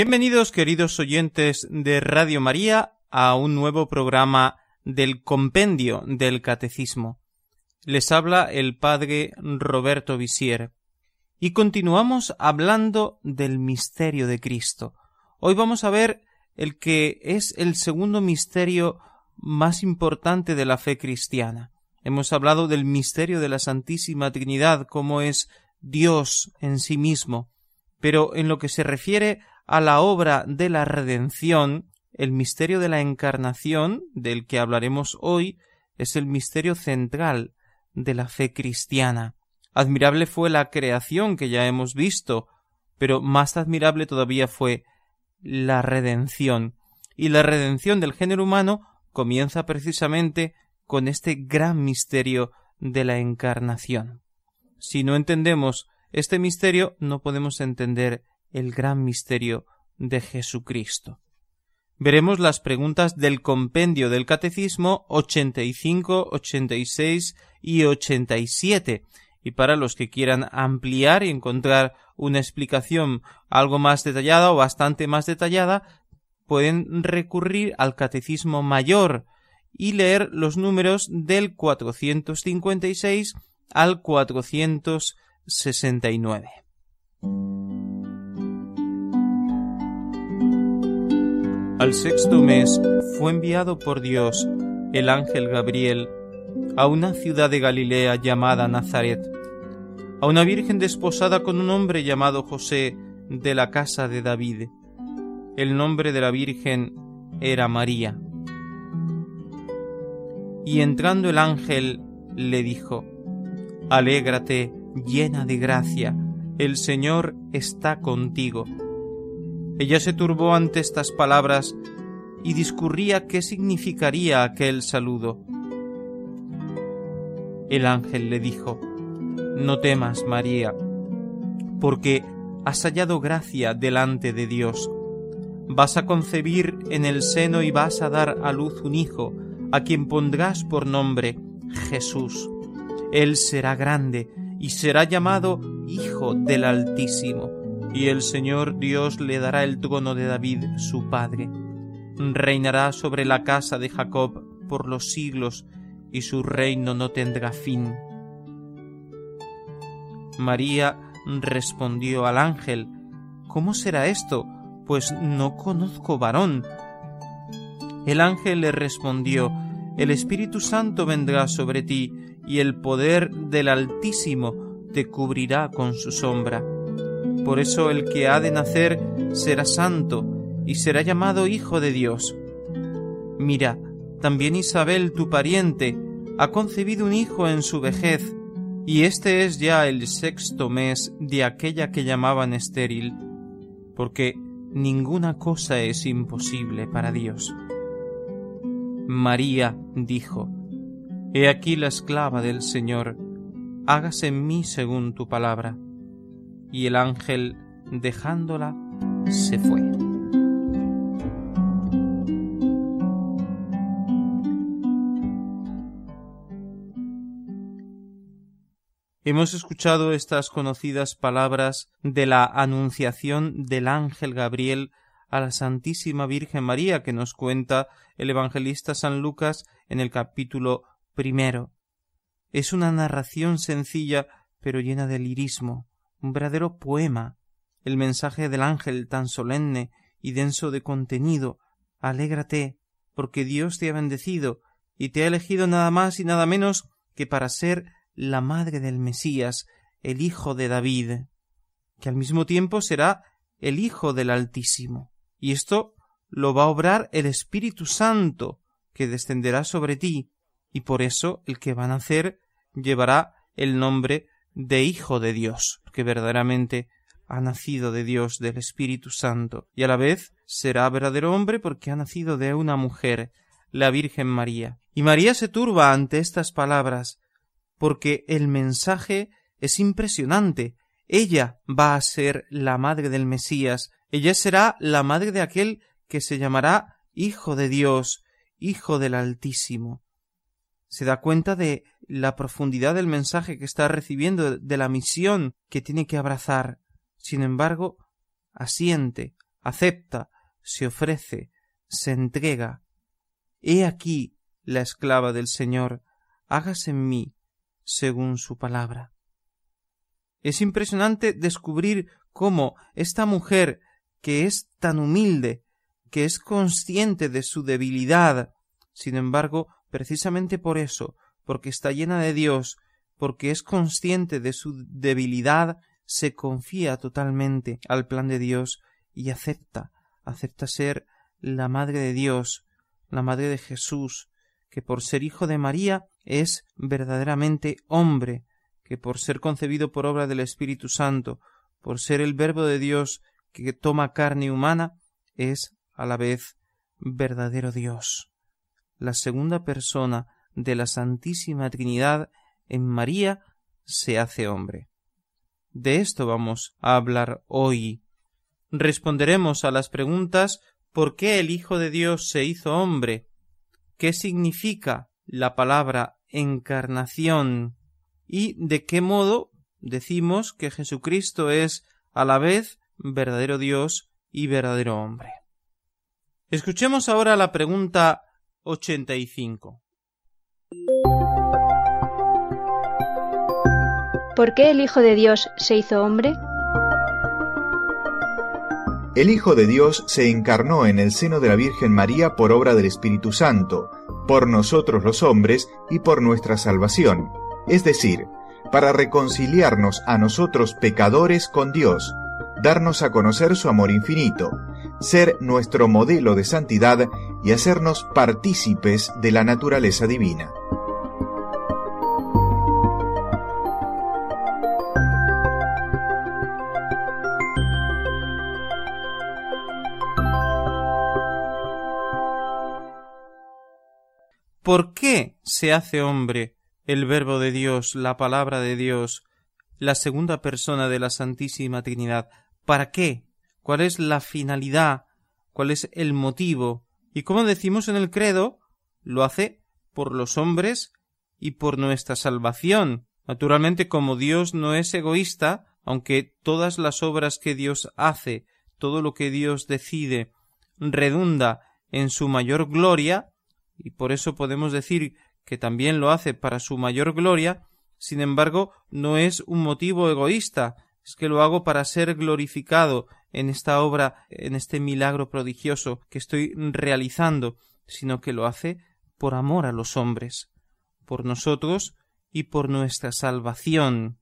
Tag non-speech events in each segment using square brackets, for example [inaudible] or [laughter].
Bienvenidos queridos oyentes de Radio María a un nuevo programa del Compendio del Catecismo. Les habla el Padre Roberto Visier y continuamos hablando del misterio de Cristo. Hoy vamos a ver el que es el segundo misterio más importante de la fe cristiana. Hemos hablado del misterio de la Santísima Trinidad, como es Dios en sí mismo, pero en lo que se refiere a la obra de la redención, el misterio de la encarnación, del que hablaremos hoy, es el misterio central de la fe cristiana. Admirable fue la creación que ya hemos visto, pero más admirable todavía fue la redención. Y la redención del género humano comienza precisamente con este gran misterio de la encarnación. Si no entendemos este misterio, no podemos entender el gran misterio de Jesucristo. Veremos las preguntas del compendio del Catecismo 85, 86 y 87. Y para los que quieran ampliar y encontrar una explicación algo más detallada o bastante más detallada, pueden recurrir al Catecismo Mayor y leer los números del 456 al 469. Al sexto mes fue enviado por Dios el ángel Gabriel a una ciudad de Galilea llamada Nazaret, a una virgen desposada con un hombre llamado José de la casa de David. El nombre de la virgen era María. Y entrando el ángel le dijo, Alégrate, llena de gracia, el Señor está contigo. Ella se turbó ante estas palabras y discurría qué significaría aquel saludo. El ángel le dijo, No temas, María, porque has hallado gracia delante de Dios. Vas a concebir en el seno y vas a dar a luz un hijo, a quien pondrás por nombre Jesús. Él será grande y será llamado Hijo del Altísimo y el Señor Dios le dará el trono de David su padre. Reinará sobre la casa de Jacob por los siglos, y su reino no tendrá fin. María respondió al ángel, ¿Cómo será esto? Pues no conozco varón. El ángel le respondió, El Espíritu Santo vendrá sobre ti, y el poder del Altísimo te cubrirá con su sombra por eso el que ha de nacer será santo y será llamado Hijo de Dios. Mira, también Isabel, tu pariente, ha concebido un hijo en su vejez, y este es ya el sexto mes de aquella que llamaban estéril, porque ninguna cosa es imposible para Dios. María dijo, He aquí la esclava del Señor, hágase en mí según tu palabra y el ángel, dejándola, se fue. Hemos escuchado estas conocidas palabras de la anunciación del ángel Gabriel a la Santísima Virgen María que nos cuenta el evangelista San Lucas en el capítulo primero. Es una narración sencilla pero llena de lirismo, un verdadero poema, el mensaje del ángel tan solemne y denso de contenido. Alégrate, porque Dios te ha bendecido y te ha elegido nada más y nada menos que para ser la madre del Mesías, el hijo de David, que al mismo tiempo será el hijo del Altísimo. Y esto lo va a obrar el Espíritu Santo, que descenderá sobre ti, y por eso el que va a nacer llevará el nombre de Hijo de Dios, que verdaderamente ha nacido de Dios, del Espíritu Santo, y a la vez será verdadero hombre porque ha nacido de una mujer, la Virgen María. Y María se turba ante estas palabras, porque el mensaje es impresionante. Ella va a ser la madre del Mesías, ella será la madre de aquel que se llamará Hijo de Dios, Hijo del Altísimo. Se da cuenta de la profundidad del mensaje que está recibiendo, de la misión que tiene que abrazar. Sin embargo, asiente, acepta, se ofrece, se entrega. He aquí la esclava del Señor, hágase en mí según su palabra. Es impresionante descubrir cómo esta mujer, que es tan humilde, que es consciente de su debilidad, sin embargo, precisamente por eso, porque está llena de Dios, porque es consciente de su debilidad, se confía totalmente al plan de Dios y acepta, acepta ser la Madre de Dios, la Madre de Jesús, que por ser hijo de María es verdaderamente hombre, que por ser concebido por obra del Espíritu Santo, por ser el Verbo de Dios que toma carne humana, es a la vez verdadero Dios. La segunda persona de la Santísima Trinidad en María se hace hombre. De esto vamos a hablar hoy. Responderemos a las preguntas ¿Por qué el Hijo de Dios se hizo hombre? ¿Qué significa la palabra encarnación? ¿Y de qué modo decimos que Jesucristo es a la vez verdadero Dios y verdadero hombre? Escuchemos ahora la pregunta 85. ¿Por qué el Hijo de Dios se hizo hombre? El Hijo de Dios se encarnó en el seno de la Virgen María por obra del Espíritu Santo, por nosotros los hombres y por nuestra salvación, es decir, para reconciliarnos a nosotros pecadores con Dios, darnos a conocer su amor infinito, ser nuestro modelo de santidad y hacernos partícipes de la naturaleza divina. ¿Por qué se hace hombre el Verbo de Dios, la palabra de Dios, la segunda persona de la Santísima Trinidad? ¿Para qué? ¿Cuál es la finalidad? ¿Cuál es el motivo? Y como decimos en el credo, lo hace por los hombres y por nuestra salvación. Naturalmente, como Dios no es egoísta, aunque todas las obras que Dios hace, todo lo que Dios decide, redunda en su mayor gloria, y por eso podemos decir que también lo hace para su mayor gloria, sin embargo, no es un motivo egoísta, es que lo hago para ser glorificado en esta obra, en este milagro prodigioso que estoy realizando, sino que lo hace por amor a los hombres, por nosotros y por nuestra salvación.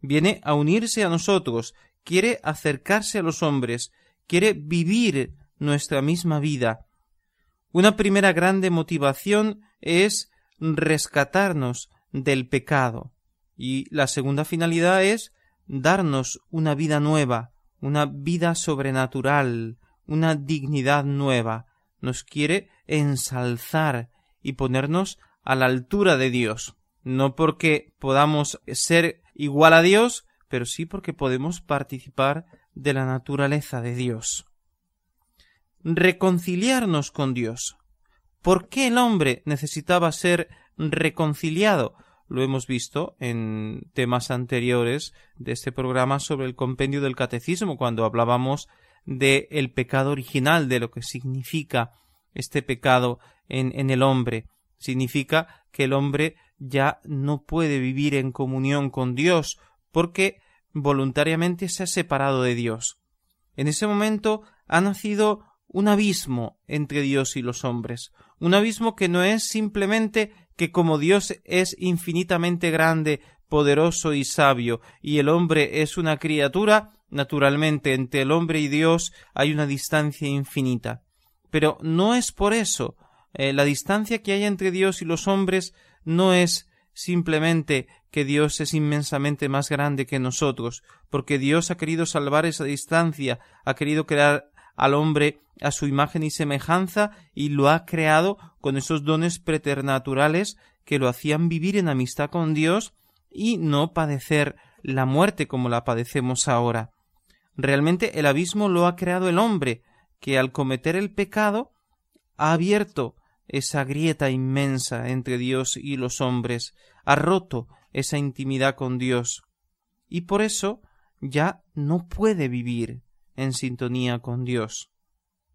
Viene a unirse a nosotros, quiere acercarse a los hombres, quiere vivir nuestra misma vida, una primera grande motivación es rescatarnos del pecado y la segunda finalidad es darnos una vida nueva, una vida sobrenatural, una dignidad nueva. Nos quiere ensalzar y ponernos a la altura de Dios. No porque podamos ser igual a Dios, pero sí porque podemos participar de la naturaleza de Dios reconciliarnos con Dios. ¿Por qué el hombre necesitaba ser reconciliado? Lo hemos visto en temas anteriores de este programa sobre el compendio del catecismo, cuando hablábamos de el pecado original, de lo que significa este pecado en, en el hombre. Significa que el hombre ya no puede vivir en comunión con Dios, porque voluntariamente se ha separado de Dios. En ese momento ha nacido un abismo entre Dios y los hombres, un abismo que no es simplemente que como Dios es infinitamente grande, poderoso y sabio, y el hombre es una criatura, naturalmente entre el hombre y Dios hay una distancia infinita. Pero no es por eso. Eh, la distancia que hay entre Dios y los hombres no es simplemente que Dios es inmensamente más grande que nosotros, porque Dios ha querido salvar esa distancia, ha querido crear al hombre a su imagen y semejanza y lo ha creado con esos dones preternaturales que lo hacían vivir en amistad con Dios y no padecer la muerte como la padecemos ahora. Realmente el abismo lo ha creado el hombre, que al cometer el pecado ha abierto esa grieta inmensa entre Dios y los hombres, ha roto esa intimidad con Dios, y por eso ya no puede vivir en sintonía con Dios.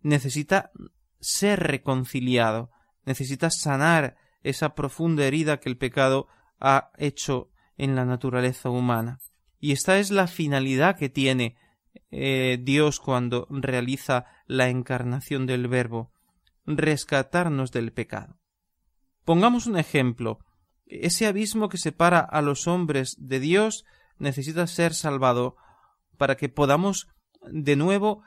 Necesita ser reconciliado, necesita sanar esa profunda herida que el pecado ha hecho en la naturaleza humana. Y esta es la finalidad que tiene eh, Dios cuando realiza la encarnación del Verbo, rescatarnos del pecado. Pongamos un ejemplo. Ese abismo que separa a los hombres de Dios necesita ser salvado para que podamos de nuevo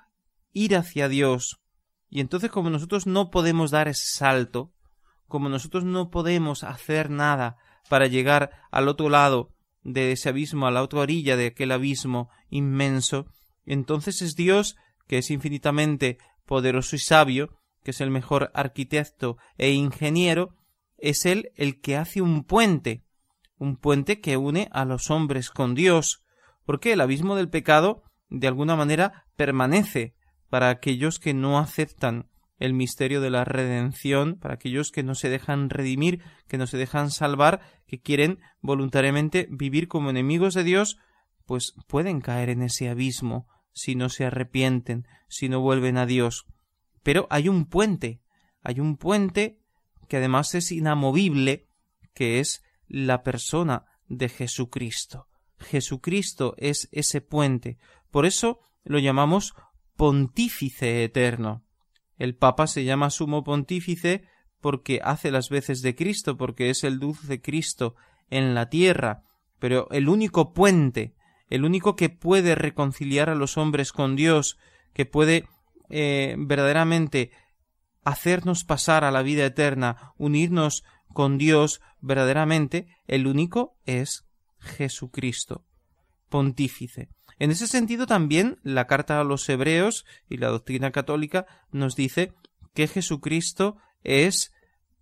ir hacia Dios. Y entonces como nosotros no podemos dar ese salto, como nosotros no podemos hacer nada para llegar al otro lado de ese abismo, a la otra orilla de aquel abismo inmenso, entonces es Dios, que es infinitamente poderoso y sabio, que es el mejor arquitecto e ingeniero, es Él el que hace un puente, un puente que une a los hombres con Dios, porque el abismo del pecado de alguna manera permanece para aquellos que no aceptan el misterio de la redención, para aquellos que no se dejan redimir, que no se dejan salvar, que quieren voluntariamente vivir como enemigos de Dios, pues pueden caer en ese abismo si no se arrepienten, si no vuelven a Dios. Pero hay un puente, hay un puente que además es inamovible, que es la persona de Jesucristo. Jesucristo es ese puente. Por eso lo llamamos pontífice eterno. El Papa se llama sumo pontífice porque hace las veces de Cristo, porque es el dulce Cristo en la tierra, pero el único puente, el único que puede reconciliar a los hombres con Dios, que puede eh, verdaderamente hacernos pasar a la vida eterna, unirnos con Dios verdaderamente, el único es Jesucristo, pontífice. En ese sentido también la carta a los hebreos y la doctrina católica nos dice que Jesucristo es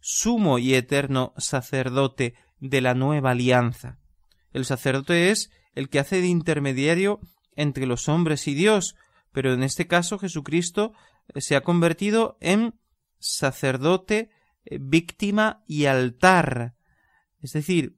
sumo y eterno sacerdote de la nueva alianza. El sacerdote es el que hace de intermediario entre los hombres y Dios, pero en este caso Jesucristo eh, se ha convertido en sacerdote, eh, víctima y altar. Es decir,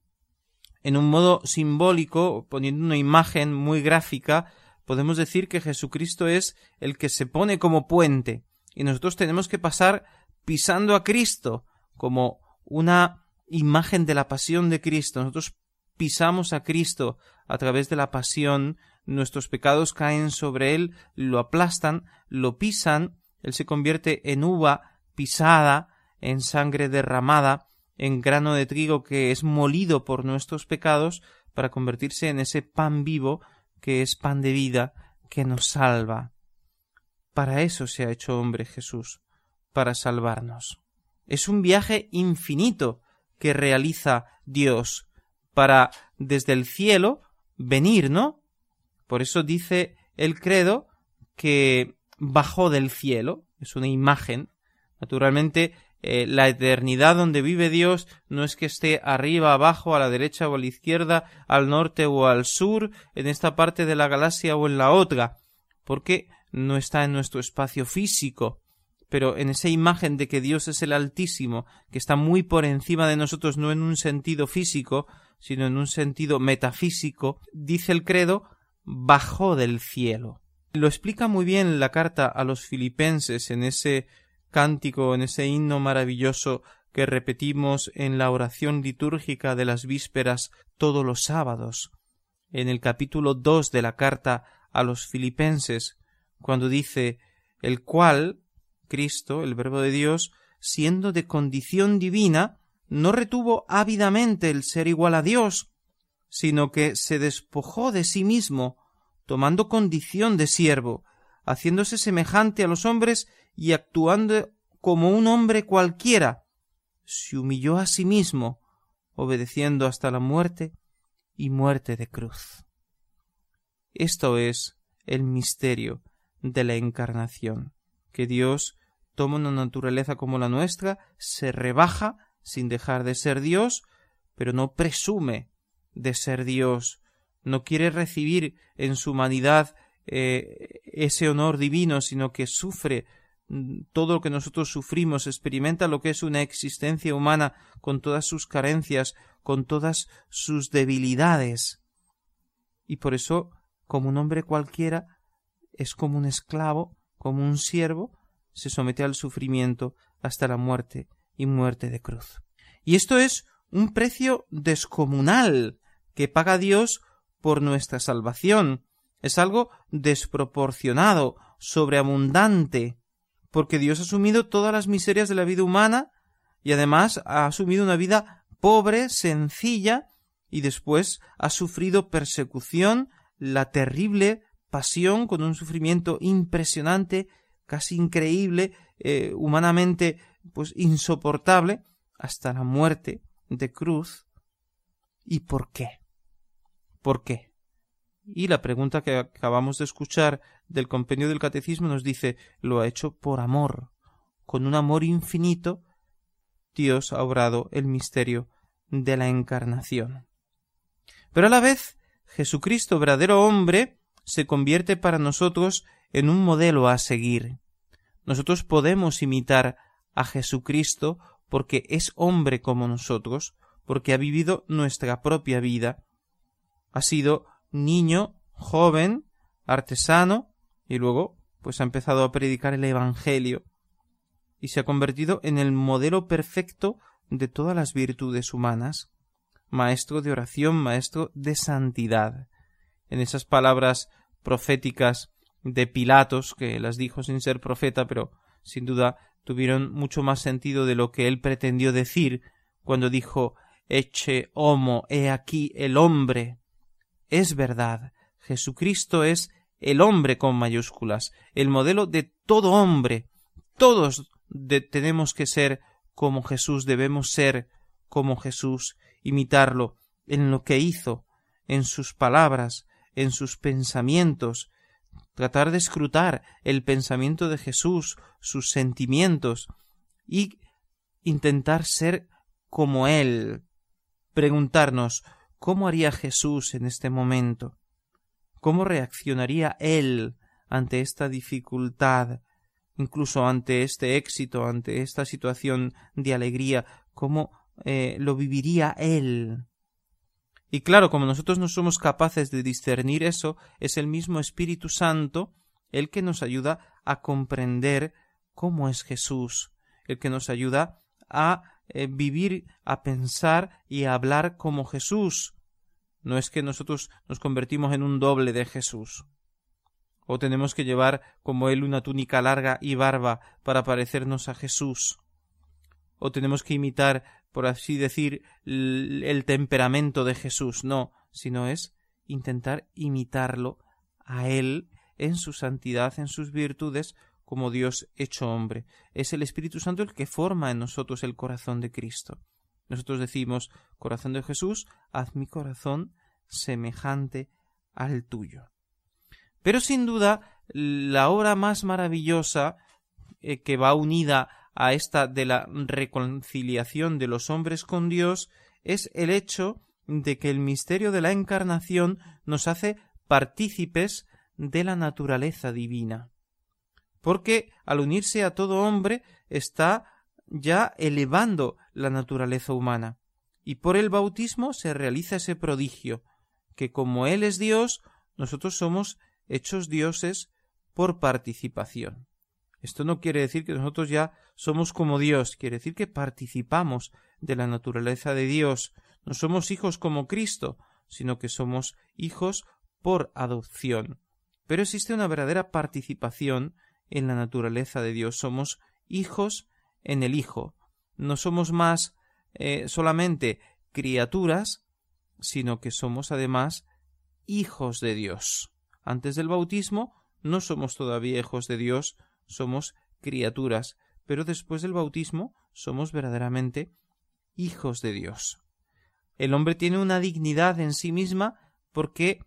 en un modo simbólico, poniendo una imagen muy gráfica, podemos decir que Jesucristo es el que se pone como puente, y nosotros tenemos que pasar pisando a Cristo como una imagen de la pasión de Cristo. Nosotros pisamos a Cristo a través de la pasión, nuestros pecados caen sobre Él, lo aplastan, lo pisan, Él se convierte en uva pisada, en sangre derramada, en grano de trigo que es molido por nuestros pecados para convertirse en ese pan vivo que es pan de vida que nos salva. Para eso se ha hecho hombre Jesús, para salvarnos. Es un viaje infinito que realiza Dios para desde el cielo venir, ¿no? Por eso dice el credo que bajó del cielo, es una imagen. Naturalmente, eh, la eternidad donde vive Dios no es que esté arriba, abajo, a la derecha o a la izquierda, al norte o al sur, en esta parte de la galaxia o en la otra, porque no está en nuestro espacio físico, pero en esa imagen de que Dios es el Altísimo, que está muy por encima de nosotros, no en un sentido físico, sino en un sentido metafísico, dice el credo, bajó del cielo. Lo explica muy bien la carta a los filipenses en ese cántico, en ese himno maravilloso que repetimos en la oración litúrgica de las vísperas todos los sábados, en el capítulo dos de la carta a los filipenses, cuando dice el cual Cristo, el Verbo de Dios, siendo de condición divina, no retuvo ávidamente el ser igual a Dios, sino que se despojó de sí mismo, tomando condición de siervo, haciéndose semejante a los hombres y actuando como un hombre cualquiera, se humilló a sí mismo, obedeciendo hasta la muerte y muerte de cruz. Esto es el misterio de la encarnación, que Dios toma una naturaleza como la nuestra, se rebaja sin dejar de ser Dios, pero no presume de ser Dios, no quiere recibir en su humanidad eh, ese honor divino, sino que sufre mm, todo lo que nosotros sufrimos, experimenta lo que es una existencia humana con todas sus carencias, con todas sus debilidades. Y por eso, como un hombre cualquiera, es como un esclavo, como un siervo, se somete al sufrimiento hasta la muerte y muerte de cruz. Y esto es un precio descomunal que paga Dios por nuestra salvación. Es algo desproporcionado, sobreabundante, porque Dios ha asumido todas las miserias de la vida humana y además ha asumido una vida pobre, sencilla, y después ha sufrido persecución, la terrible pasión con un sufrimiento impresionante, casi increíble, eh, humanamente pues insoportable, hasta la muerte de cruz. ¿Y por qué? ¿Por qué? Y la pregunta que acabamos de escuchar del compendio del catecismo nos dice lo ha hecho por amor. Con un amor infinito, Dios ha obrado el misterio de la encarnación. Pero a la vez, Jesucristo, verdadero hombre, se convierte para nosotros en un modelo a seguir. Nosotros podemos imitar a Jesucristo porque es hombre como nosotros, porque ha vivido nuestra propia vida. Ha sido niño, joven, artesano, y luego pues ha empezado a predicar el Evangelio, y se ha convertido en el modelo perfecto de todas las virtudes humanas, maestro de oración, maestro de santidad. En esas palabras proféticas de Pilatos, que las dijo sin ser profeta, pero sin duda tuvieron mucho más sentido de lo que él pretendió decir cuando dijo Eche homo, he aquí el hombre. Es verdad, Jesucristo es el hombre con mayúsculas, el modelo de todo hombre. Todos tenemos que ser como Jesús, debemos ser como Jesús, imitarlo en lo que hizo, en sus palabras, en sus pensamientos, tratar de escrutar el pensamiento de Jesús, sus sentimientos, y intentar ser como Él, preguntarnos ¿cómo haría Jesús en este momento? ¿Cómo reaccionaría Él ante esta dificultad, incluso ante este éxito, ante esta situación de alegría? ¿Cómo eh, lo viviría Él? Y claro, como nosotros no somos capaces de discernir eso, es el mismo Espíritu Santo el que nos ayuda a comprender cómo es Jesús, el que nos ayuda a eh, vivir, a pensar y a hablar como Jesús. No es que nosotros nos convertimos en un doble de Jesús. O tenemos que llevar como él una túnica larga y barba para parecernos a Jesús. O tenemos que imitar por así decir, el temperamento de Jesús, no, sino es intentar imitarlo a Él en su santidad, en sus virtudes, como Dios hecho hombre. Es el Espíritu Santo el que forma en nosotros el corazón de Cristo. Nosotros decimos, corazón de Jesús, haz mi corazón semejante al tuyo. Pero sin duda, la obra más maravillosa eh, que va unida a esta de la reconciliación de los hombres con Dios es el hecho de que el misterio de la encarnación nos hace partícipes de la naturaleza divina. Porque al unirse a todo hombre está ya elevando la naturaleza humana. Y por el bautismo se realiza ese prodigio, que como Él es Dios, nosotros somos hechos dioses por participación. Esto no quiere decir que nosotros ya somos como Dios, quiere decir que participamos de la naturaleza de Dios. No somos hijos como Cristo, sino que somos hijos por adopción. Pero existe una verdadera participación en la naturaleza de Dios. Somos hijos en el Hijo. No somos más eh, solamente criaturas, sino que somos además hijos de Dios. Antes del bautismo no somos todavía hijos de Dios, somos criaturas, pero después del bautismo somos verdaderamente hijos de Dios. El hombre tiene una dignidad en sí misma porque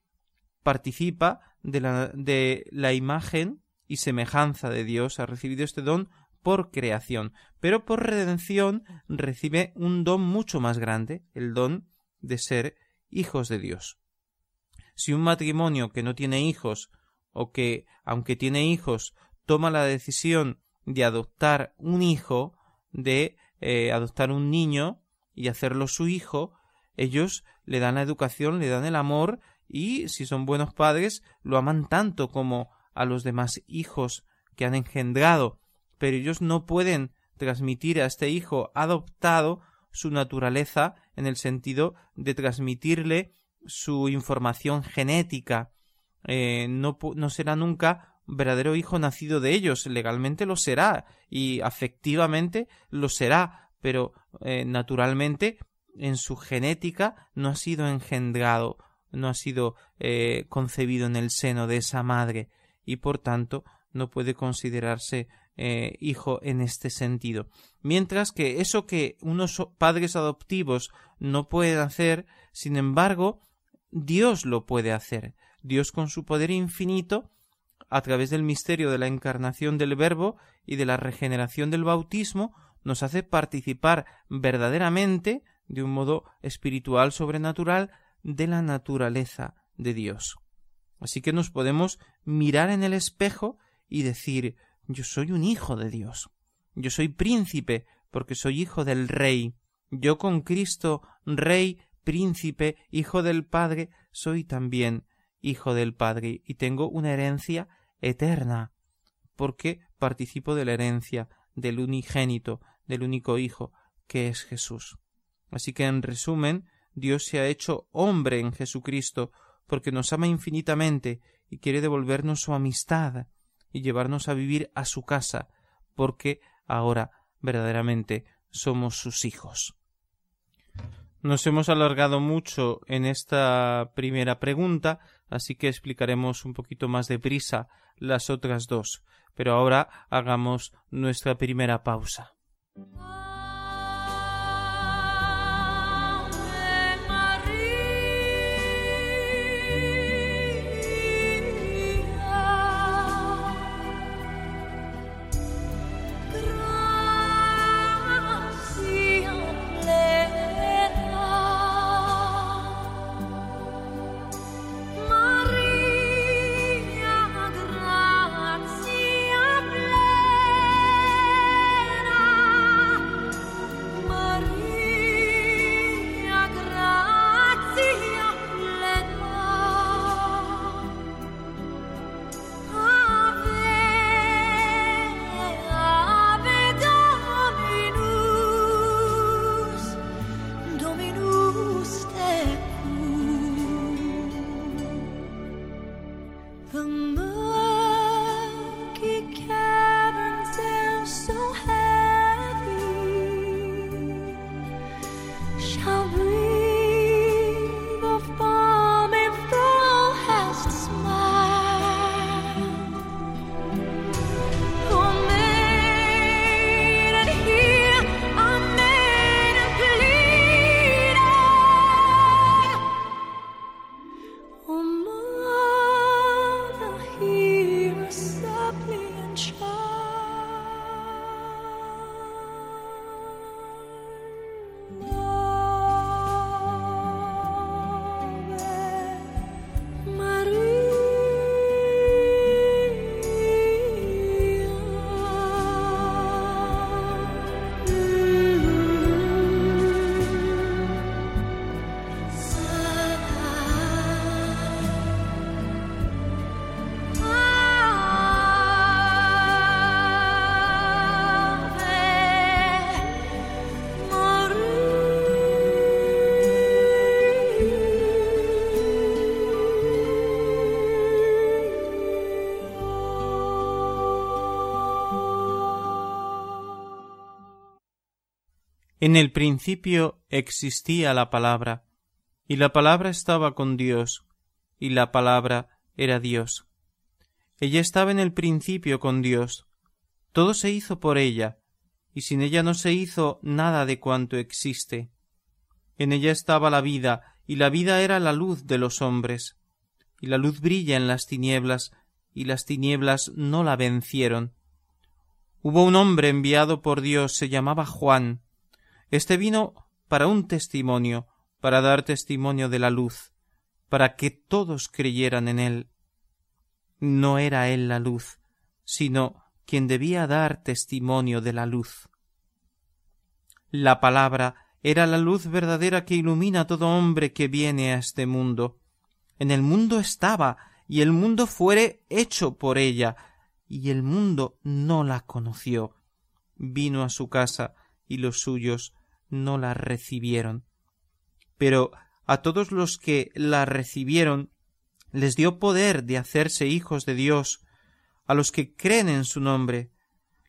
participa de la, de la imagen y semejanza de Dios, ha recibido este don por creación, pero por redención recibe un don mucho más grande, el don de ser hijos de Dios. Si un matrimonio que no tiene hijos o que, aunque tiene hijos, toma la decisión de adoptar un hijo, de eh, adoptar un niño y hacerlo su hijo, ellos le dan la educación, le dan el amor y, si son buenos padres, lo aman tanto como a los demás hijos que han engendrado, pero ellos no pueden transmitir a este hijo adoptado su naturaleza en el sentido de transmitirle su información genética. Eh, no, será nunca verdadero hijo nacido de ellos. Legalmente lo será y afectivamente lo será, pero eh, naturalmente en su genética no ha sido engendrado, no ha sido eh, concebido en el seno de esa madre y por tanto no puede considerarse eh, hijo en este sentido. Mientras que eso que unos padres adoptivos no pueden hacer, sin embargo, Dios lo puede hacer. Dios con su poder infinito, a través del misterio de la encarnación del Verbo y de la regeneración del bautismo, nos hace participar verdaderamente, de un modo espiritual sobrenatural, de la naturaleza de Dios. Así que nos podemos mirar en el espejo y decir yo soy un hijo de Dios. Yo soy príncipe porque soy hijo del Rey. Yo con Cristo, Rey, príncipe, hijo del Padre, soy también hijo del Padre y tengo una herencia eterna porque participo de la herencia del unigénito, del único Hijo, que es Jesús. Así que, en resumen, Dios se ha hecho hombre en Jesucristo porque nos ama infinitamente y quiere devolvernos su amistad y llevarnos a vivir a su casa, porque ahora verdaderamente somos sus hijos. Nos hemos alargado mucho en esta primera pregunta, así que explicaremos un poquito más deprisa las otras dos. Pero ahora hagamos nuestra primera pausa. how blue. En el principio existía la palabra, y la palabra estaba con Dios, y la palabra era Dios. Ella estaba en el principio con Dios. Todo se hizo por ella, y sin ella no se hizo nada de cuanto existe. En ella estaba la vida, y la vida era la luz de los hombres. Y la luz brilla en las tinieblas, y las tinieblas no la vencieron. Hubo un hombre enviado por Dios, se llamaba Juan. Este vino para un testimonio, para dar testimonio de la luz, para que todos creyeran en él. No era él la luz, sino quien debía dar testimonio de la luz. La palabra era la luz verdadera que ilumina a todo hombre que viene a este mundo. En el mundo estaba, y el mundo fuere hecho por ella, y el mundo no la conoció. Vino a su casa, y los suyos no la recibieron. Pero a todos los que la recibieron les dio poder de hacerse hijos de Dios, a los que creen en su nombre,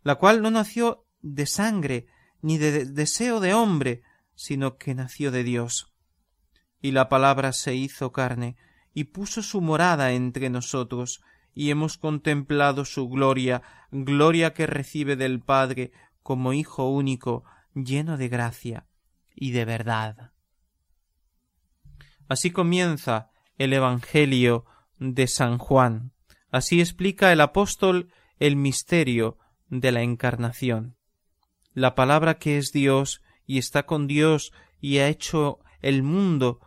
la cual no nació de sangre, ni de deseo de hombre, sino que nació de Dios. Y la palabra se hizo carne, y puso su morada entre nosotros, y hemos contemplado su gloria, gloria que recibe del Padre como Hijo único, lleno de gracia y de verdad. Así comienza el Evangelio de San Juan. Así explica el apóstol el misterio de la encarnación. La palabra que es Dios y está con Dios y ha hecho el mundo,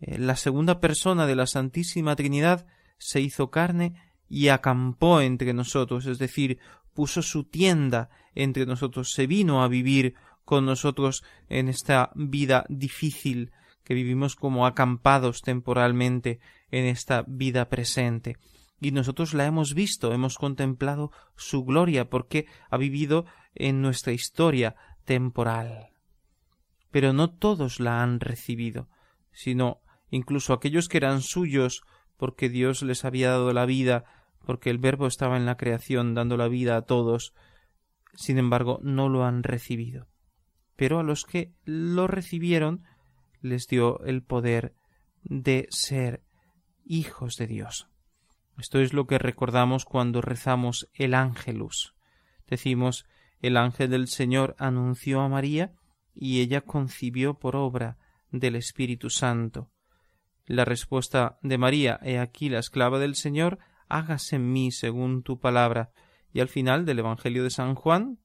eh, la segunda persona de la Santísima Trinidad, se hizo carne y acampó entre nosotros, es decir, puso su tienda entre nosotros, se vino a vivir con nosotros en esta vida difícil que vivimos como acampados temporalmente en esta vida presente. Y nosotros la hemos visto, hemos contemplado su gloria, porque ha vivido en nuestra historia temporal. Pero no todos la han recibido, sino incluso aquellos que eran suyos, porque Dios les había dado la vida, porque el Verbo estaba en la creación dando la vida a todos, sin embargo no lo han recibido. Pero a los que lo recibieron les dio el poder de ser hijos de Dios. Esto es lo que recordamos cuando rezamos el ángelus. Decimos el ángel del Señor anunció a María y ella concibió por obra del Espíritu Santo. La respuesta de María, he aquí la esclava del Señor, hágase en mí según tu palabra. Y al final del Evangelio de San Juan,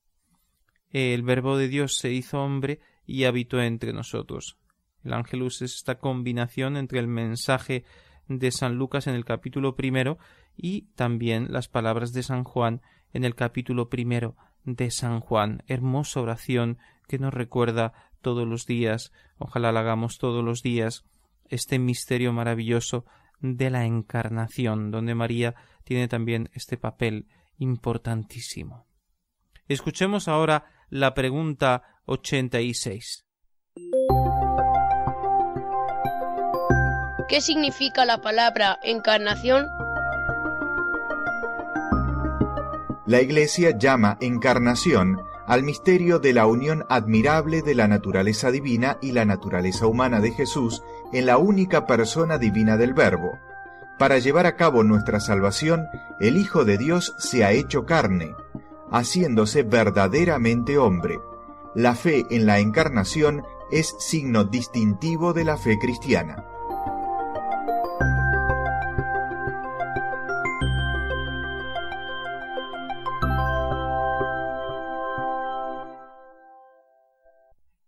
el Verbo de Dios se hizo hombre y habitó entre nosotros. El ángelus es esta combinación entre el mensaje de San Lucas en el capítulo primero y también las palabras de San Juan en el capítulo primero de San Juan. Hermosa oración que nos recuerda todos los días, ojalá la hagamos todos los días, este misterio maravilloso de la encarnación, donde María tiene también este papel importantísimo. Escuchemos ahora la pregunta ochenta y seis. ¿Qué significa la palabra encarnación? La Iglesia llama encarnación al misterio de la unión admirable de la naturaleza divina y la naturaleza humana de Jesús en la única persona divina del Verbo. Para llevar a cabo nuestra salvación, el Hijo de Dios se ha hecho carne, haciéndose verdaderamente hombre. La fe en la encarnación es signo distintivo de la fe cristiana.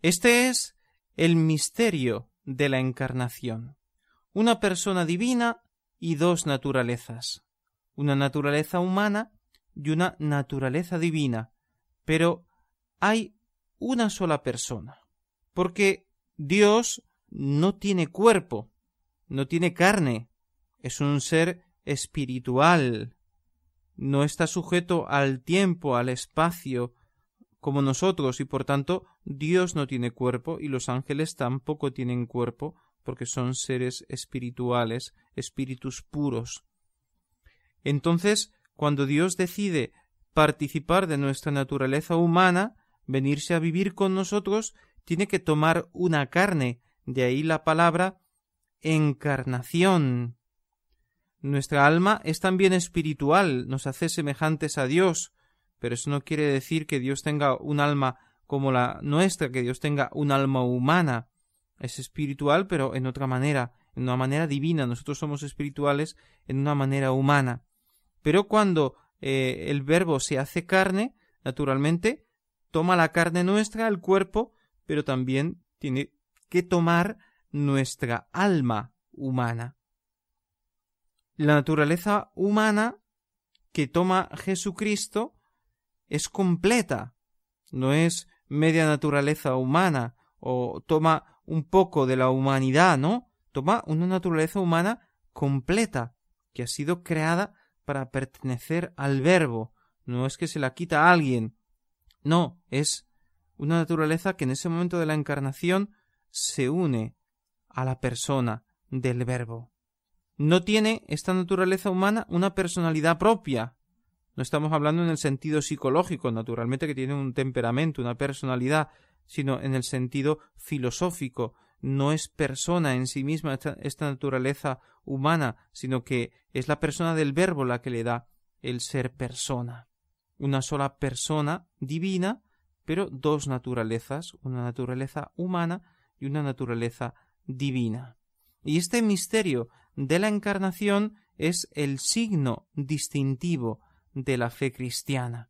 Este es el misterio de la encarnación. Una persona divina y dos naturalezas. Una naturaleza humana y una naturaleza divina. Pero hay una sola persona. Porque Dios no tiene cuerpo, no tiene carne, es un ser espiritual, no está sujeto al tiempo, al espacio, como nosotros y por tanto Dios no tiene cuerpo y los ángeles tampoco tienen cuerpo porque son seres espirituales, espíritus puros. Entonces, cuando Dios decide participar de nuestra naturaleza humana, venirse a vivir con nosotros, tiene que tomar una carne, de ahí la palabra encarnación. Nuestra alma es también espiritual, nos hace semejantes a Dios, pero eso no quiere decir que Dios tenga un alma como la nuestra, que Dios tenga un alma humana. es espiritual, pero en otra manera, en una manera divina. Nosotros somos espirituales en una manera humana. Pero cuando eh, el verbo se hace carne, naturalmente, toma la carne nuestra, el cuerpo, pero también tiene que tomar nuestra alma humana. La naturaleza humana que toma Jesucristo es completa, no es media naturaleza humana o toma un poco de la humanidad, ¿no? Toma una naturaleza humana completa, que ha sido creada para pertenecer al verbo. No es que se la quita a alguien. No, es una naturaleza que en ese momento de la encarnación se une a la persona del verbo. No tiene esta naturaleza humana una personalidad propia. No estamos hablando en el sentido psicológico, naturalmente que tiene un temperamento, una personalidad, sino en el sentido filosófico. No es persona en sí misma esta, naturaleza humana, sino que es la persona del verbo la que le da el ser persona. Una sola persona divina, pero dos naturalezas, una naturaleza humana y una naturaleza divina. Y este misterio de la encarnación es el signo distintivo de la fe cristiana.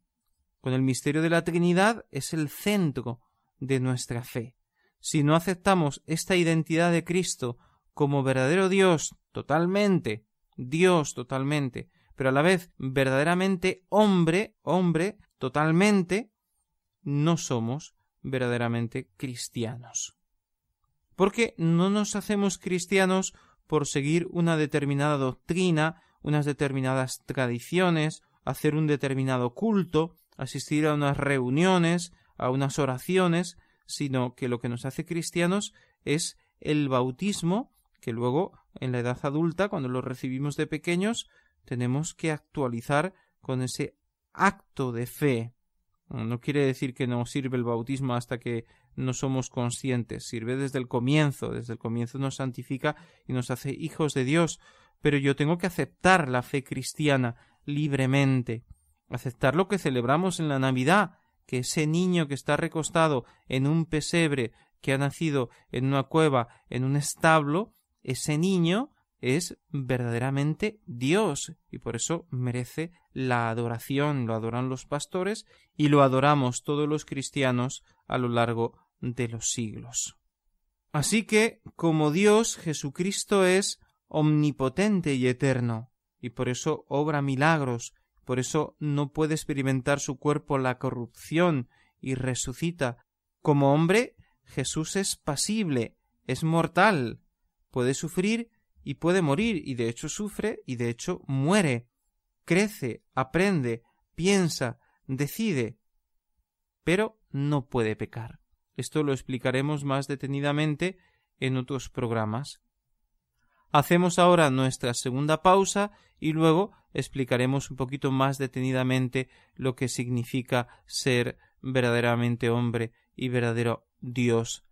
Con el misterio de la Trinidad es el centro de nuestra fe. Si no aceptamos esta identidad de Cristo como verdadero Dios totalmente, Dios totalmente, pero a la vez verdaderamente hombre, hombre totalmente, no somos verdaderamente cristianos. Porque no nos hacemos cristianos por seguir una determinada doctrina, unas determinadas tradiciones, hacer un determinado culto, asistir a unas reuniones, a unas oraciones, sino que lo que nos hace cristianos es el bautismo, que luego en la edad adulta, cuando lo recibimos de pequeños, tenemos que actualizar con ese acto de fe. No quiere decir que no sirve el bautismo hasta que no somos conscientes, sirve desde el comienzo, desde el comienzo nos santifica y nos hace hijos de Dios, pero yo tengo que aceptar la fe cristiana libremente, aceptar lo que celebramos en la Navidad, que ese niño que está recostado en un pesebre, que ha nacido en una cueva, en un establo, ese niño es verdaderamente Dios y por eso merece la adoración, lo adoran los pastores y lo adoramos todos los cristianos a lo largo de los siglos. Así que, como Dios, Jesucristo es omnipotente y eterno, y por eso obra milagros, por eso no puede experimentar su cuerpo la corrupción y resucita. Como hombre, Jesús es pasible, es mortal, puede sufrir y puede morir, y de hecho sufre y de hecho muere, crece, aprende, piensa, decide, pero no puede pecar. Esto lo explicaremos más detenidamente en otros programas. Hacemos ahora nuestra segunda pausa y luego explicaremos un poquito más detenidamente lo que significa ser verdaderamente hombre y verdadero Dios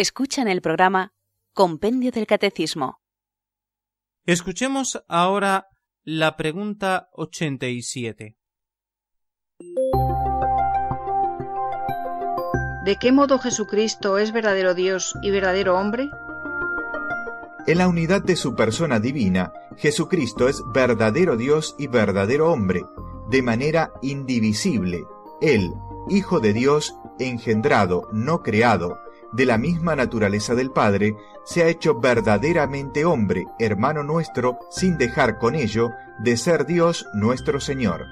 Escuchan el programa Compendio del Catecismo. Escuchemos ahora la pregunta 87. ¿De qué modo Jesucristo es verdadero Dios y verdadero hombre? En la unidad de su persona divina, Jesucristo es verdadero Dios y verdadero hombre, de manera indivisible. Él, Hijo de Dios, engendrado, no creado, de la misma naturaleza del Padre, se ha hecho verdaderamente hombre, hermano nuestro, sin dejar con ello de ser Dios nuestro Señor.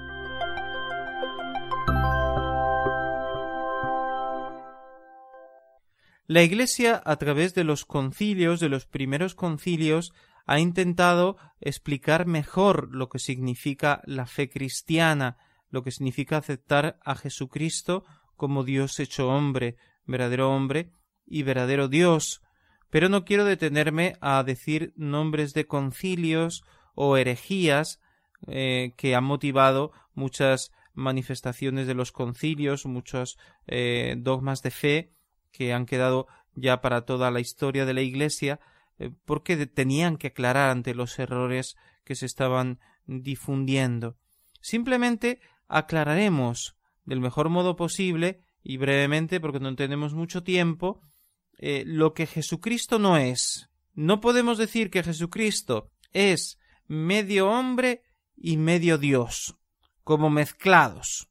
La Iglesia, a través de los concilios, de los primeros concilios, ha intentado explicar mejor lo que significa la fe cristiana, lo que significa aceptar a Jesucristo como Dios hecho hombre, verdadero hombre, y verdadero Dios, pero no quiero detenerme a decir nombres de concilios o herejías eh, que han motivado muchas manifestaciones de los concilios, muchos eh, dogmas de fe que han quedado ya para toda la historia de la Iglesia, eh, porque tenían que aclarar ante los errores que se estaban difundiendo. Simplemente aclararemos del mejor modo posible y brevemente, porque no tenemos mucho tiempo, eh, lo que Jesucristo no es. No podemos decir que Jesucristo es medio hombre y medio Dios, como mezclados,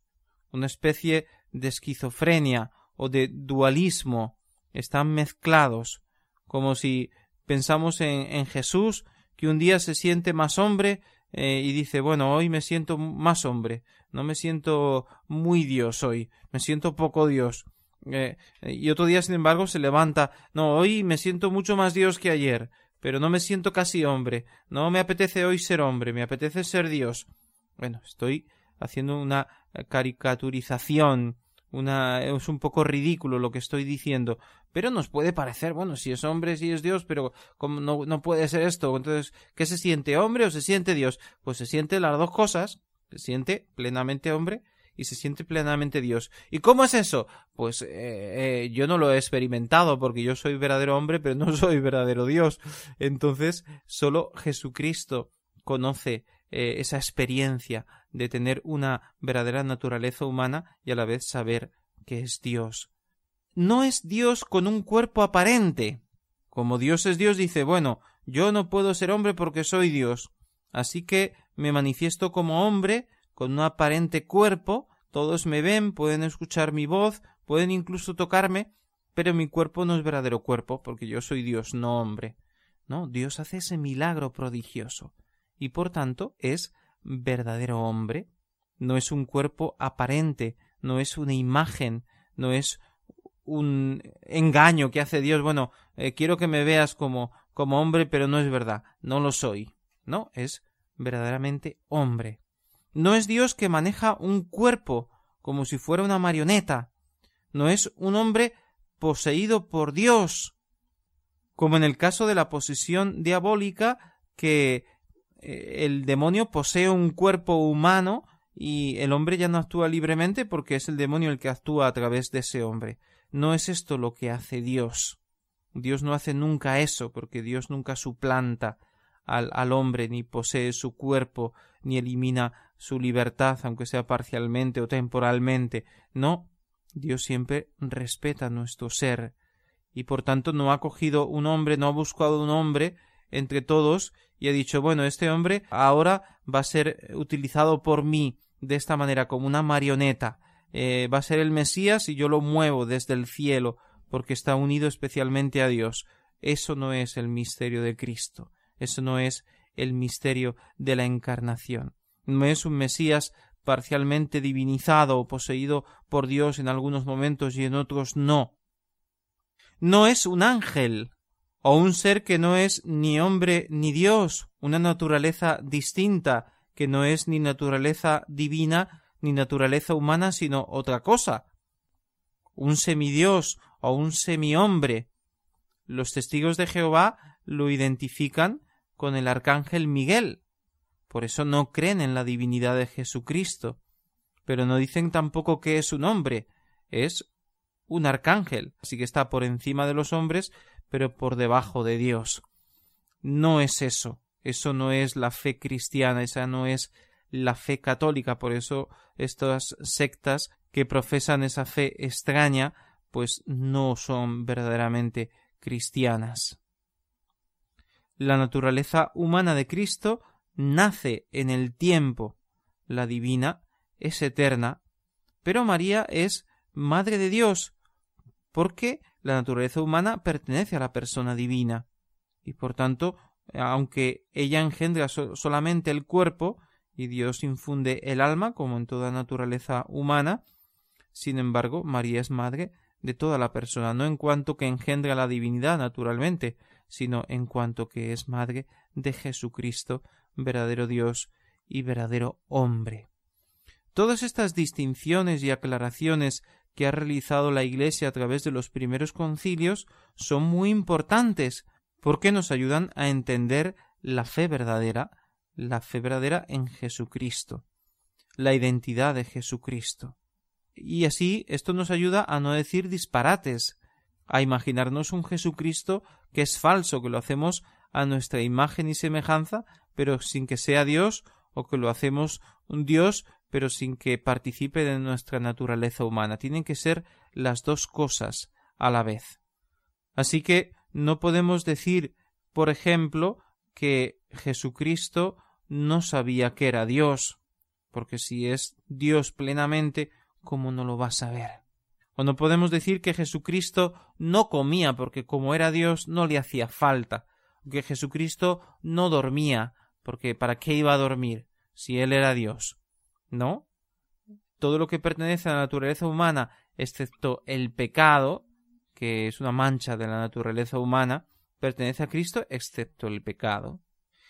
una especie de esquizofrenia o de dualismo, están mezclados, como si pensamos en, Jesús, que un día se siente más hombre eh, y dice, bueno, hoy me siento más hombre, no me siento muy Dios hoy, me siento poco Dios. Eh, y otro día, sin embargo, se levanta. No, hoy me siento mucho más Dios que ayer, pero no me siento casi hombre. No me apetece hoy ser hombre, me apetece ser Dios. Bueno, estoy haciendo una caricaturización, una es un poco ridículo lo que estoy diciendo, pero nos puede parecer, bueno, si es hombre, si es Dios, pero como no, no puede ser esto, entonces, ¿qué se siente hombre o se siente Dios? Pues se siente las dos cosas, se siente plenamente hombre y se siente plenamente Dios. ¿Y cómo es eso? Pues eh, eh, yo no lo he experimentado porque yo soy verdadero hombre, pero no [laughs] soy verdadero Dios. Entonces, solo Jesucristo conoce eh, esa experiencia de tener una verdadera naturaleza humana y a la vez saber que es Dios. No es Dios con un cuerpo aparente. Como Dios es Dios, dice, bueno, yo no puedo ser hombre porque soy Dios. Así que me manifiesto como hombre con un aparente cuerpo, todos me ven, pueden escuchar mi voz, pueden incluso tocarme, pero mi cuerpo no es verdadero cuerpo, porque yo soy Dios, no hombre. No, Dios hace ese milagro prodigioso, y por tanto es verdadero hombre, no es un cuerpo aparente, no es una imagen, no es un engaño que hace Dios, bueno, eh, quiero que me veas como, como hombre, pero no es verdad, no lo soy. No, es verdaderamente hombre. No es Dios que maneja un cuerpo como si fuera una marioneta. No es un hombre poseído por Dios, como en el caso de la posesión diabólica, que eh, el demonio posee un cuerpo humano y el hombre ya no actúa libremente porque es el demonio el que actúa a través de ese hombre. No es esto lo que hace Dios. Dios no hace nunca eso, porque Dios nunca suplanta al, al hombre, ni posee su cuerpo, ni elimina su libertad, aunque sea parcialmente o temporalmente. No, Dios siempre respeta nuestro ser, y por tanto no ha cogido un hombre, no ha buscado un hombre entre todos y ha dicho bueno, este hombre ahora va a ser utilizado por mí de esta manera como una marioneta, eh, va a ser el Mesías y yo lo muevo desde el cielo porque está unido especialmente a Dios. Eso no es el misterio de Cristo, eso no es el misterio de la encarnación. No es un Mesías parcialmente divinizado o poseído por Dios en algunos momentos y en otros no. No es un ángel o un ser que no es ni hombre ni Dios, una naturaleza distinta, que no es ni naturaleza divina ni naturaleza humana, sino otra cosa, un semidios o un semihombre. Los testigos de Jehová lo identifican con el arcángel Miguel. Por eso no creen en la divinidad de Jesucristo. Pero no dicen tampoco que es un hombre, es un arcángel, así que está por encima de los hombres, pero por debajo de Dios. No es eso. Eso no es la fe cristiana, esa no es la fe católica. Por eso estas sectas que profesan esa fe extraña, pues no son verdaderamente cristianas. La naturaleza humana de Cristo nace en el tiempo. La divina es eterna, pero María es Madre de Dios, porque la naturaleza humana pertenece a la persona divina, y por tanto aunque ella engendra solamente el cuerpo y Dios infunde el alma, como en toda naturaleza humana, sin embargo, María es madre de toda la persona, no en cuanto que engendra la divinidad, naturalmente, sino en cuanto que es madre de Jesucristo, verdadero Dios y verdadero hombre. Todas estas distinciones y aclaraciones que ha realizado la Iglesia a través de los primeros concilios son muy importantes porque nos ayudan a entender la fe verdadera, la fe verdadera en Jesucristo, la identidad de Jesucristo. Y así esto nos ayuda a no decir disparates, a imaginarnos un Jesucristo que es falso, que lo hacemos a nuestra imagen y semejanza, pero sin que sea Dios, o que lo hacemos un Dios, pero sin que participe de nuestra naturaleza humana. Tienen que ser las dos cosas a la vez. Así que no podemos decir, por ejemplo, que Jesucristo no sabía que era Dios, porque si es Dios plenamente, ¿cómo no lo va a saber? O no podemos decir que Jesucristo no comía, porque como era Dios no le hacía falta, que Jesucristo no dormía, porque ¿para qué iba a dormir si Él era Dios? ¿No? Todo lo que pertenece a la naturaleza humana, excepto el pecado, que es una mancha de la naturaleza humana, pertenece a Cristo excepto el pecado.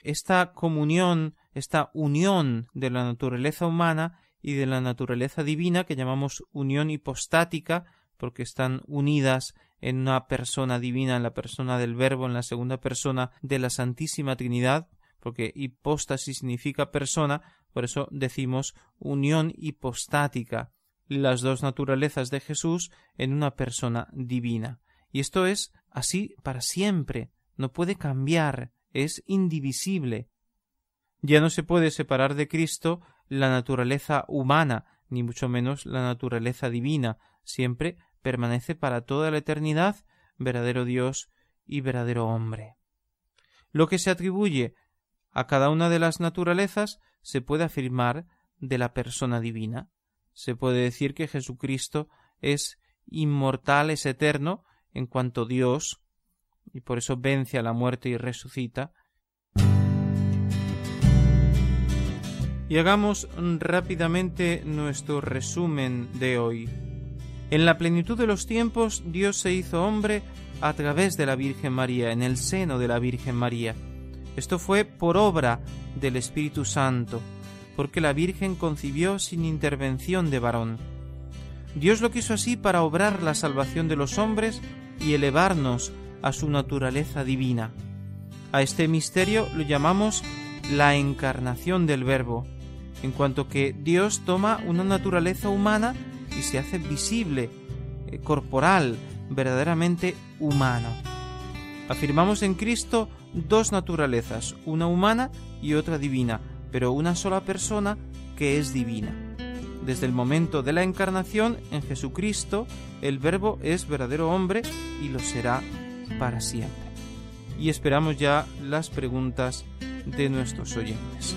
Esta comunión, esta unión de la naturaleza humana y de la naturaleza divina, que llamamos unión hipostática, porque están unidas en una persona divina, en la persona del Verbo, en la segunda persona de la Santísima Trinidad, porque hipóstasis significa persona, por eso decimos unión hipostática, las dos naturalezas de Jesús en una persona divina. Y esto es así para siempre, no puede cambiar, es indivisible. Ya no se puede separar de Cristo la naturaleza humana, ni mucho menos la naturaleza divina, siempre permanece para toda la eternidad verdadero Dios y verdadero hombre. Lo que se atribuye a cada una de las naturalezas se puede afirmar de la persona divina se puede decir que Jesucristo es inmortal, es eterno en cuanto Dios, y por eso vence a la muerte y resucita. Y hagamos rápidamente nuestro resumen de hoy. En la plenitud de los tiempos Dios se hizo hombre a través de la Virgen María, en el seno de la Virgen María. Esto fue por obra del Espíritu Santo porque la Virgen concibió sin intervención de varón. Dios lo quiso así para obrar la salvación de los hombres y elevarnos a su naturaleza divina. A este misterio lo llamamos la encarnación del Verbo, en cuanto que Dios toma una naturaleza humana y se hace visible, eh, corporal, verdaderamente humano. Afirmamos en Cristo dos naturalezas, una humana y otra divina, pero una sola persona que es divina. Desde el momento de la encarnación en Jesucristo, el Verbo es verdadero hombre y lo será para siempre. Y esperamos ya las preguntas de nuestros oyentes.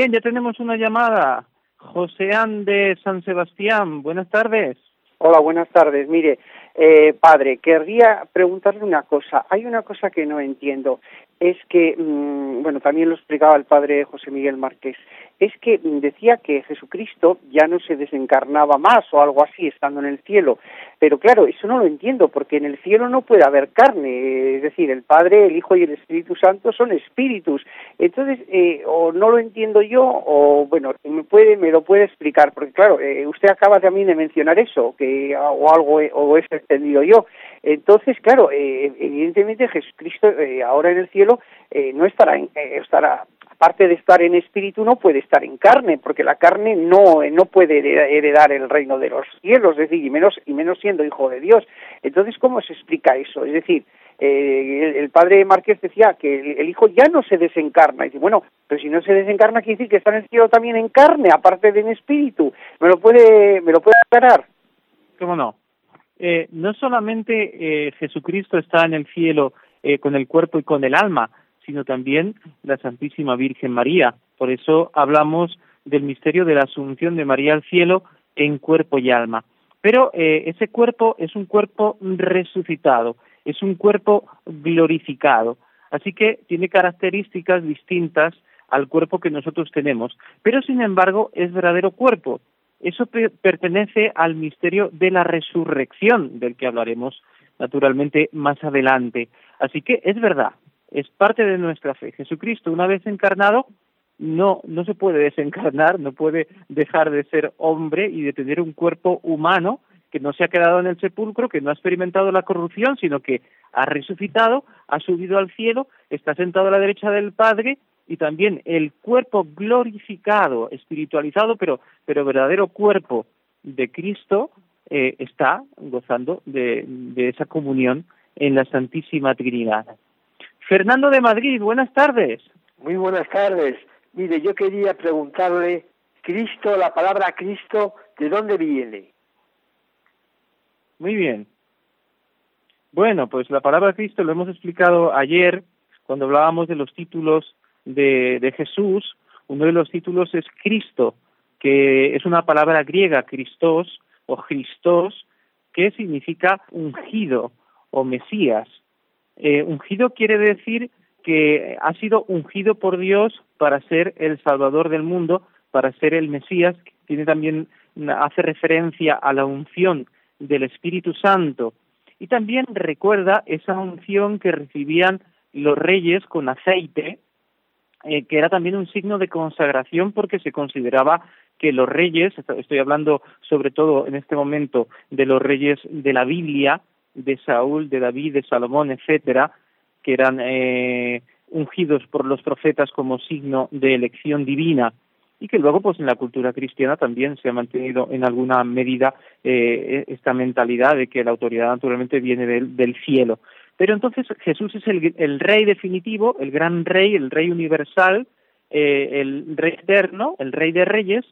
Bien, ya tenemos una llamada. Joséán de San Sebastián, buenas tardes. Hola, buenas tardes. Mire, eh, padre, querría preguntarle una cosa. Hay una cosa que no entiendo. Es que, mm, bueno, también lo explicaba el padre José Miguel Márquez es que decía que Jesucristo ya no se desencarnaba más o algo así estando en el cielo. Pero claro, eso no lo entiendo, porque en el cielo no puede haber carne, es decir, el Padre, el Hijo y el Espíritu Santo son espíritus. Entonces, eh, o no lo entiendo yo, o bueno, me, puede, me lo puede explicar, porque claro, eh, usted acaba también de mencionar eso, que o algo, o es entendido yo. Entonces, claro, eh, evidentemente Jesucristo ahora en el cielo no estará, estará aparte de estar en espíritu, no puede estar en carne, porque la carne no, no puede heredar el reino de los cielos, es decir, y menos, y menos siendo hijo de Dios. Entonces, ¿cómo se explica eso? Es decir, eh, el, padre Márquez decía que el, hijo ya no se desencarna. Y dice, bueno, pero si no se desencarna, quiere decir que está en el cielo también en carne, aparte de en espíritu. ¿Me lo puede, me lo puede aclarar? ¿Cómo no? Eh, no solamente eh, Jesucristo está en el cielo con el cuerpo y con el alma, sino también la Santísima Virgen María. Por eso hablamos del misterio de la asunción de María al cielo en cuerpo y alma. Pero eh, ese cuerpo es un cuerpo resucitado, es un cuerpo glorificado. Así que tiene características distintas al cuerpo que nosotros tenemos. Pero sin embargo es verdadero cuerpo. Eso pertenece al misterio de la resurrección, del que hablaremos naturalmente más adelante. Así que es verdad, es parte de nuestra fe. Jesucristo, una vez encarnado, no, no se puede desencarnar, no puede dejar de ser hombre y de tener un cuerpo humano que no se ha quedado en el sepulcro, que no ha experimentado la corrupción, sino que ha resucitado, ha subido al cielo, está sentado a la derecha del Padre y también el cuerpo glorificado, espiritualizado, pero, pero verdadero cuerpo de Cristo eh, está gozando de, de esa comunión en la Santísima Trinidad. Fernando de Madrid, buenas tardes. Muy buenas tardes. Mire, yo quería preguntarle, Cristo, la palabra Cristo, ¿de dónde viene? Muy bien. Bueno, pues la palabra Cristo lo hemos explicado ayer cuando hablábamos de los títulos de, de Jesús. Uno de los títulos es Cristo, que es una palabra griega, Christos o Christos, que significa ungido o Mesías. Eh, ungido quiere decir que ha sido ungido por Dios para ser el Salvador del mundo, para ser el Mesías, tiene también hace referencia a la unción del Espíritu Santo. Y también recuerda esa unción que recibían los reyes con aceite, eh, que era también un signo de consagración porque se consideraba que los reyes, estoy hablando sobre todo en este momento de los reyes de la Biblia, de Saúl, de David, de Salomón, etcétera, que eran eh, ungidos por los profetas como signo de elección divina y que luego pues en la cultura cristiana también se ha mantenido en alguna medida eh, esta mentalidad de que la autoridad naturalmente viene del, del cielo. Pero entonces Jesús es el, el, rey definitivo, el gran rey, el rey universal, eh, el rey eterno, el rey de reyes,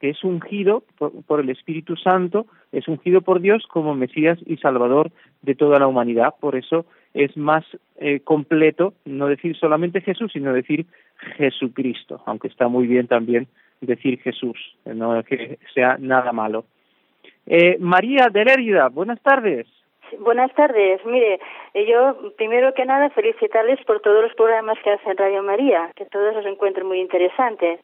que es ungido por, el Espíritu Santo, es ungido por Dios como Mesías y Salvador de toda la humanidad. Por eso es más eh, completo no decir solamente Jesús, sino decir Jesucristo, aunque está muy bien también decir Jesús, no que sea nada malo. Eh, María de Lérida, buenas tardes. Buenas tardes. Mire, eh, yo primero que nada felicitarles por todos los programas que hacen Radio María, que todos los encuentro muy interesantes.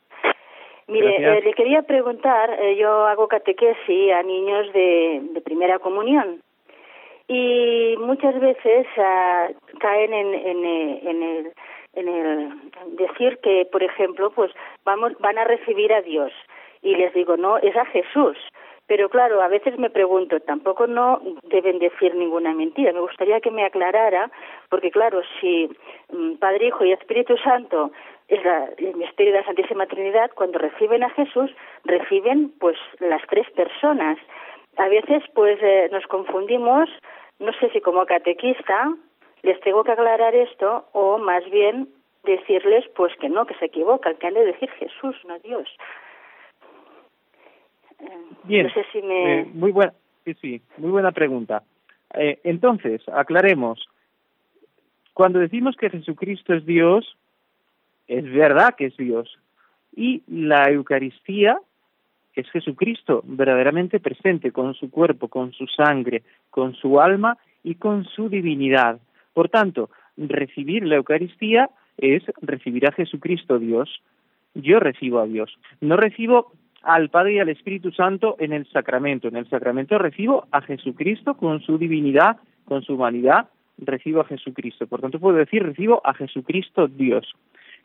Mire, eh, le quería preguntar, eh, yo hago catequesis a niños de, de primera comunión y muchas veces ah, caen en, en, en, el, en el decir que, por ejemplo, pues vamos, van a recibir a Dios y les digo, no, es a Jesús. Pero claro, a veces me pregunto, tampoco no deben decir ninguna mentira. Me gustaría que me aclarara, porque claro, si mm, Padre, Hijo y Espíritu Santo es la, el misterio de la Santísima Trinidad, cuando reciben a Jesús, reciben pues las tres personas. A veces pues eh, nos confundimos, no sé si como catequista les tengo que aclarar esto o más bien decirles pues que no, que se equivocan, que han de decir Jesús, no Dios. Bien, eh, muy buena, sí, sí, muy buena pregunta. Eh, entonces, aclaremos. Cuando decimos que Jesucristo es Dios, es verdad que es Dios. Y la Eucaristía es Jesucristo verdaderamente presente con su cuerpo, con su sangre, con su alma y con su divinidad. Por tanto, recibir la Eucaristía es recibir a Jesucristo Dios. Yo recibo a Dios. No recibo al Padre y al Espíritu Santo en el sacramento. En el sacramento recibo a Jesucristo con su divinidad, con su humanidad, recibo a Jesucristo. Por tanto, puedo decir, recibo a Jesucristo Dios.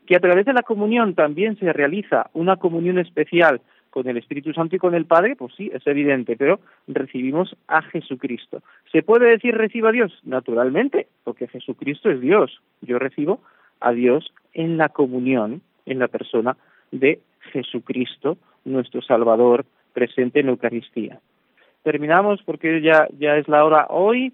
Que a través de la comunión también se realiza una comunión especial con el Espíritu Santo y con el Padre, pues sí, es evidente, pero recibimos a Jesucristo. ¿Se puede decir recibo a Dios? Naturalmente, porque Jesucristo es Dios. Yo recibo a Dios en la comunión, en la persona de Jesucristo, nuestro Salvador, presente en Eucaristía. Terminamos porque ya, ya es la hora hoy,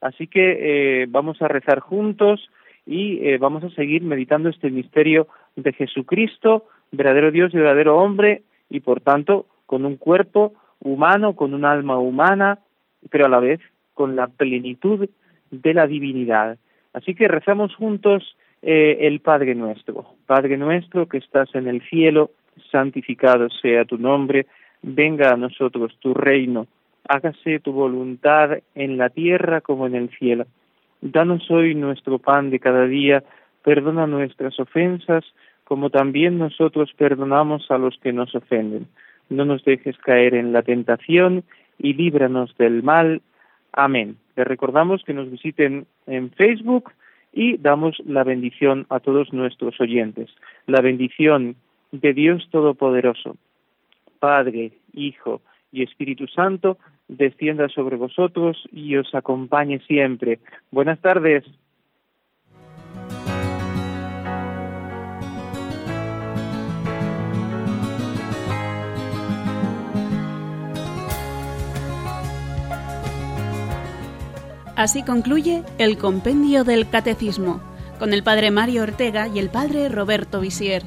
así que eh, vamos a rezar juntos y eh, vamos a seguir meditando este misterio de Jesucristo, verdadero Dios y verdadero hombre, y por tanto con un cuerpo humano, con un alma humana, pero a la vez con la plenitud de la divinidad. Así que rezamos juntos eh, el Padre nuestro. Padre nuestro que estás en el cielo, santificado sea tu nombre, venga a nosotros tu reino, hágase tu voluntad en la tierra como en el cielo. Danos hoy nuestro pan de cada día, perdona nuestras ofensas, como también nosotros perdonamos a los que nos ofenden. No nos dejes caer en la tentación y líbranos del mal. Amén. Les recordamos que nos visiten en Facebook y damos la bendición a todos nuestros oyentes. La bendición de Dios Todopoderoso, Padre, Hijo y Espíritu Santo, descienda sobre vosotros y os acompañe siempre. Buenas tardes. Así concluye el compendio del Catecismo, con el Padre Mario Ortega y el Padre Roberto Visier.